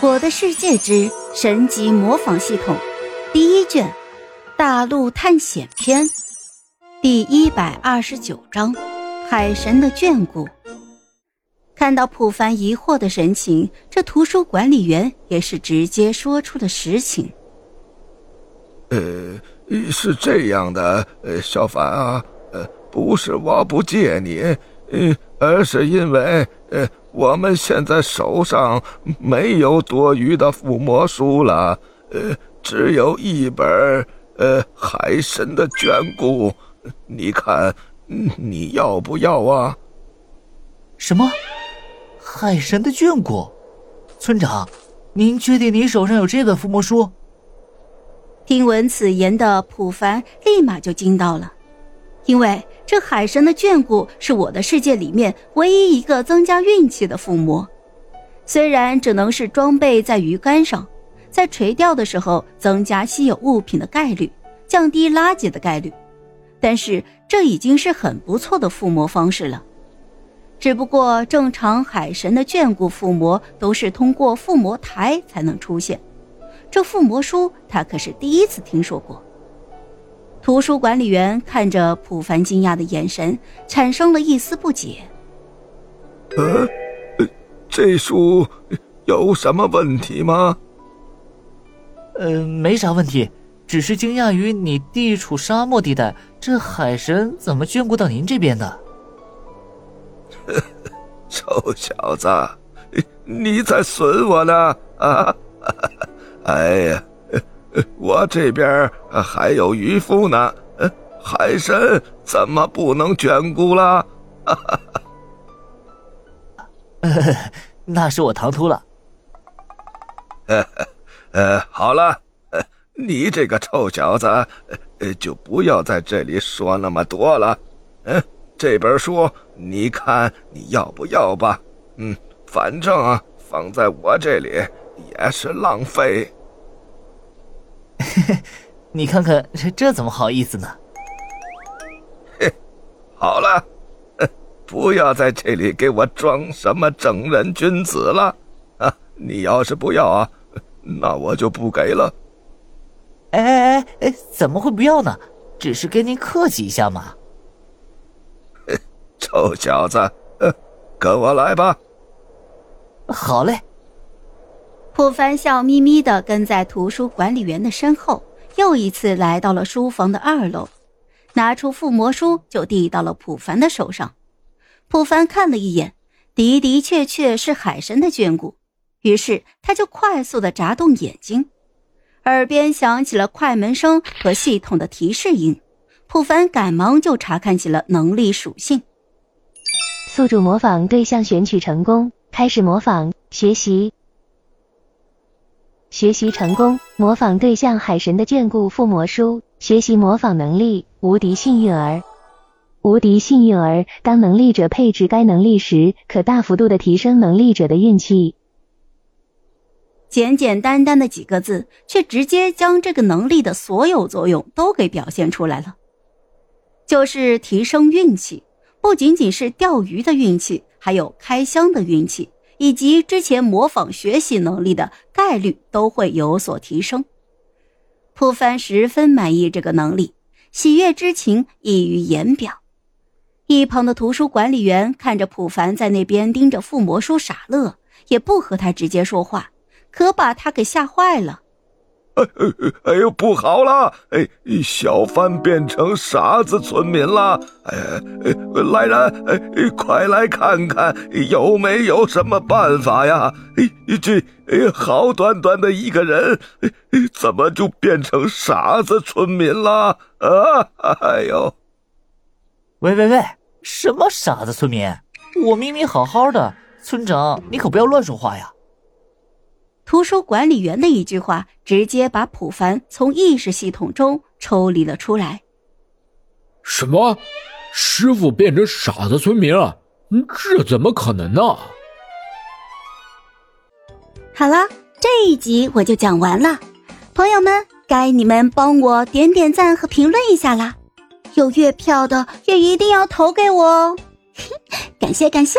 我的世界之神级模仿系统第一卷大陆探险篇第一百二十九章海神的眷顾。看到普凡疑惑的神情，这图书管理员也是直接说出了实情。呃，是这样的，呃，小凡啊，呃，不是我不借你，呃，而是因为，呃。我们现在手上没有多余的附魔书了，呃，只有一本呃海神的眷顾，你看你要不要啊？什么？海神的眷顾？村长，您确定你手上有这本附魔书？听闻此言的普凡立马就惊到了。因为这海神的眷顾是我的世界里面唯一一个增加运气的附魔，虽然只能是装备在鱼竿上，在垂钓的时候增加稀有物品的概率，降低垃圾的概率，但是这已经是很不错的附魔方式了。只不过正常海神的眷顾附魔都是通过附魔台才能出现，这附魔书他可是第一次听说过。图书管理员看着普凡惊讶的眼神，产生了一丝不解。呃，这书有什么问题吗？呃，没啥问题，只是惊讶于你地处沙漠地带，这海神怎么眷顾到您这边的？臭小子，你在损我呢？啊！哎呀！我这边还有渔夫呢，海神怎么不能眷顾了？那是我唐突了。呃，好了，你这个臭小子，就不要在这里说那么多了。嗯，这本书你看你要不要吧？嗯，反正啊，放在我这里也是浪费。你看看这这怎么好意思呢？嘿，好了，不要在这里给我装什么正人君子了啊！你要是不要啊，那我就不给了。哎哎哎哎，怎么会不要呢？只是跟您客气一下嘛。臭小子，跟我来吧。好嘞。普凡笑眯眯的跟在图书管理员的身后，又一次来到了书房的二楼，拿出附魔书就递到了普凡的手上。普凡看了一眼，的的确确是海神的眷顾，于是他就快速的眨动眼睛，耳边响起了快门声和系统的提示音。普凡赶忙就查看起了能力属性。宿主模仿对象选取成功，开始模仿学习。学习成功，模仿对象海神的眷顾附魔书。学习模仿能力：无敌幸运儿。无敌幸运儿，当能力者配置该能力时，可大幅度的提升能力者的运气。简简单单的几个字，却直接将这个能力的所有作用都给表现出来了。就是提升运气，不仅仅是钓鱼的运气，还有开箱的运气。以及之前模仿学习能力的概率都会有所提升。普凡十分满意这个能力，喜悦之情溢于言表。一旁的图书管理员看着普凡在那边盯着附魔书傻乐，也不和他直接说话，可把他给吓坏了。哎呦，不好了！哎，小帆变成傻子村民了！哎，来人，哎，快来看看有没有什么办法呀？哎，这，哎，好端端的一个人，怎么就变成傻子村民了？啊！哎呦！喂喂喂，什么傻子村民？我明明好好的，村长，你可不要乱说话呀！图书管理员的一句话，直接把普凡从意识系统中抽离了出来。什么？师傅变成傻子村民了？这怎么可能呢？好了，这一集我就讲完了。朋友们，该你们帮我点点赞和评论一下啦！有月票的也一定要投给我哦，感 谢感谢。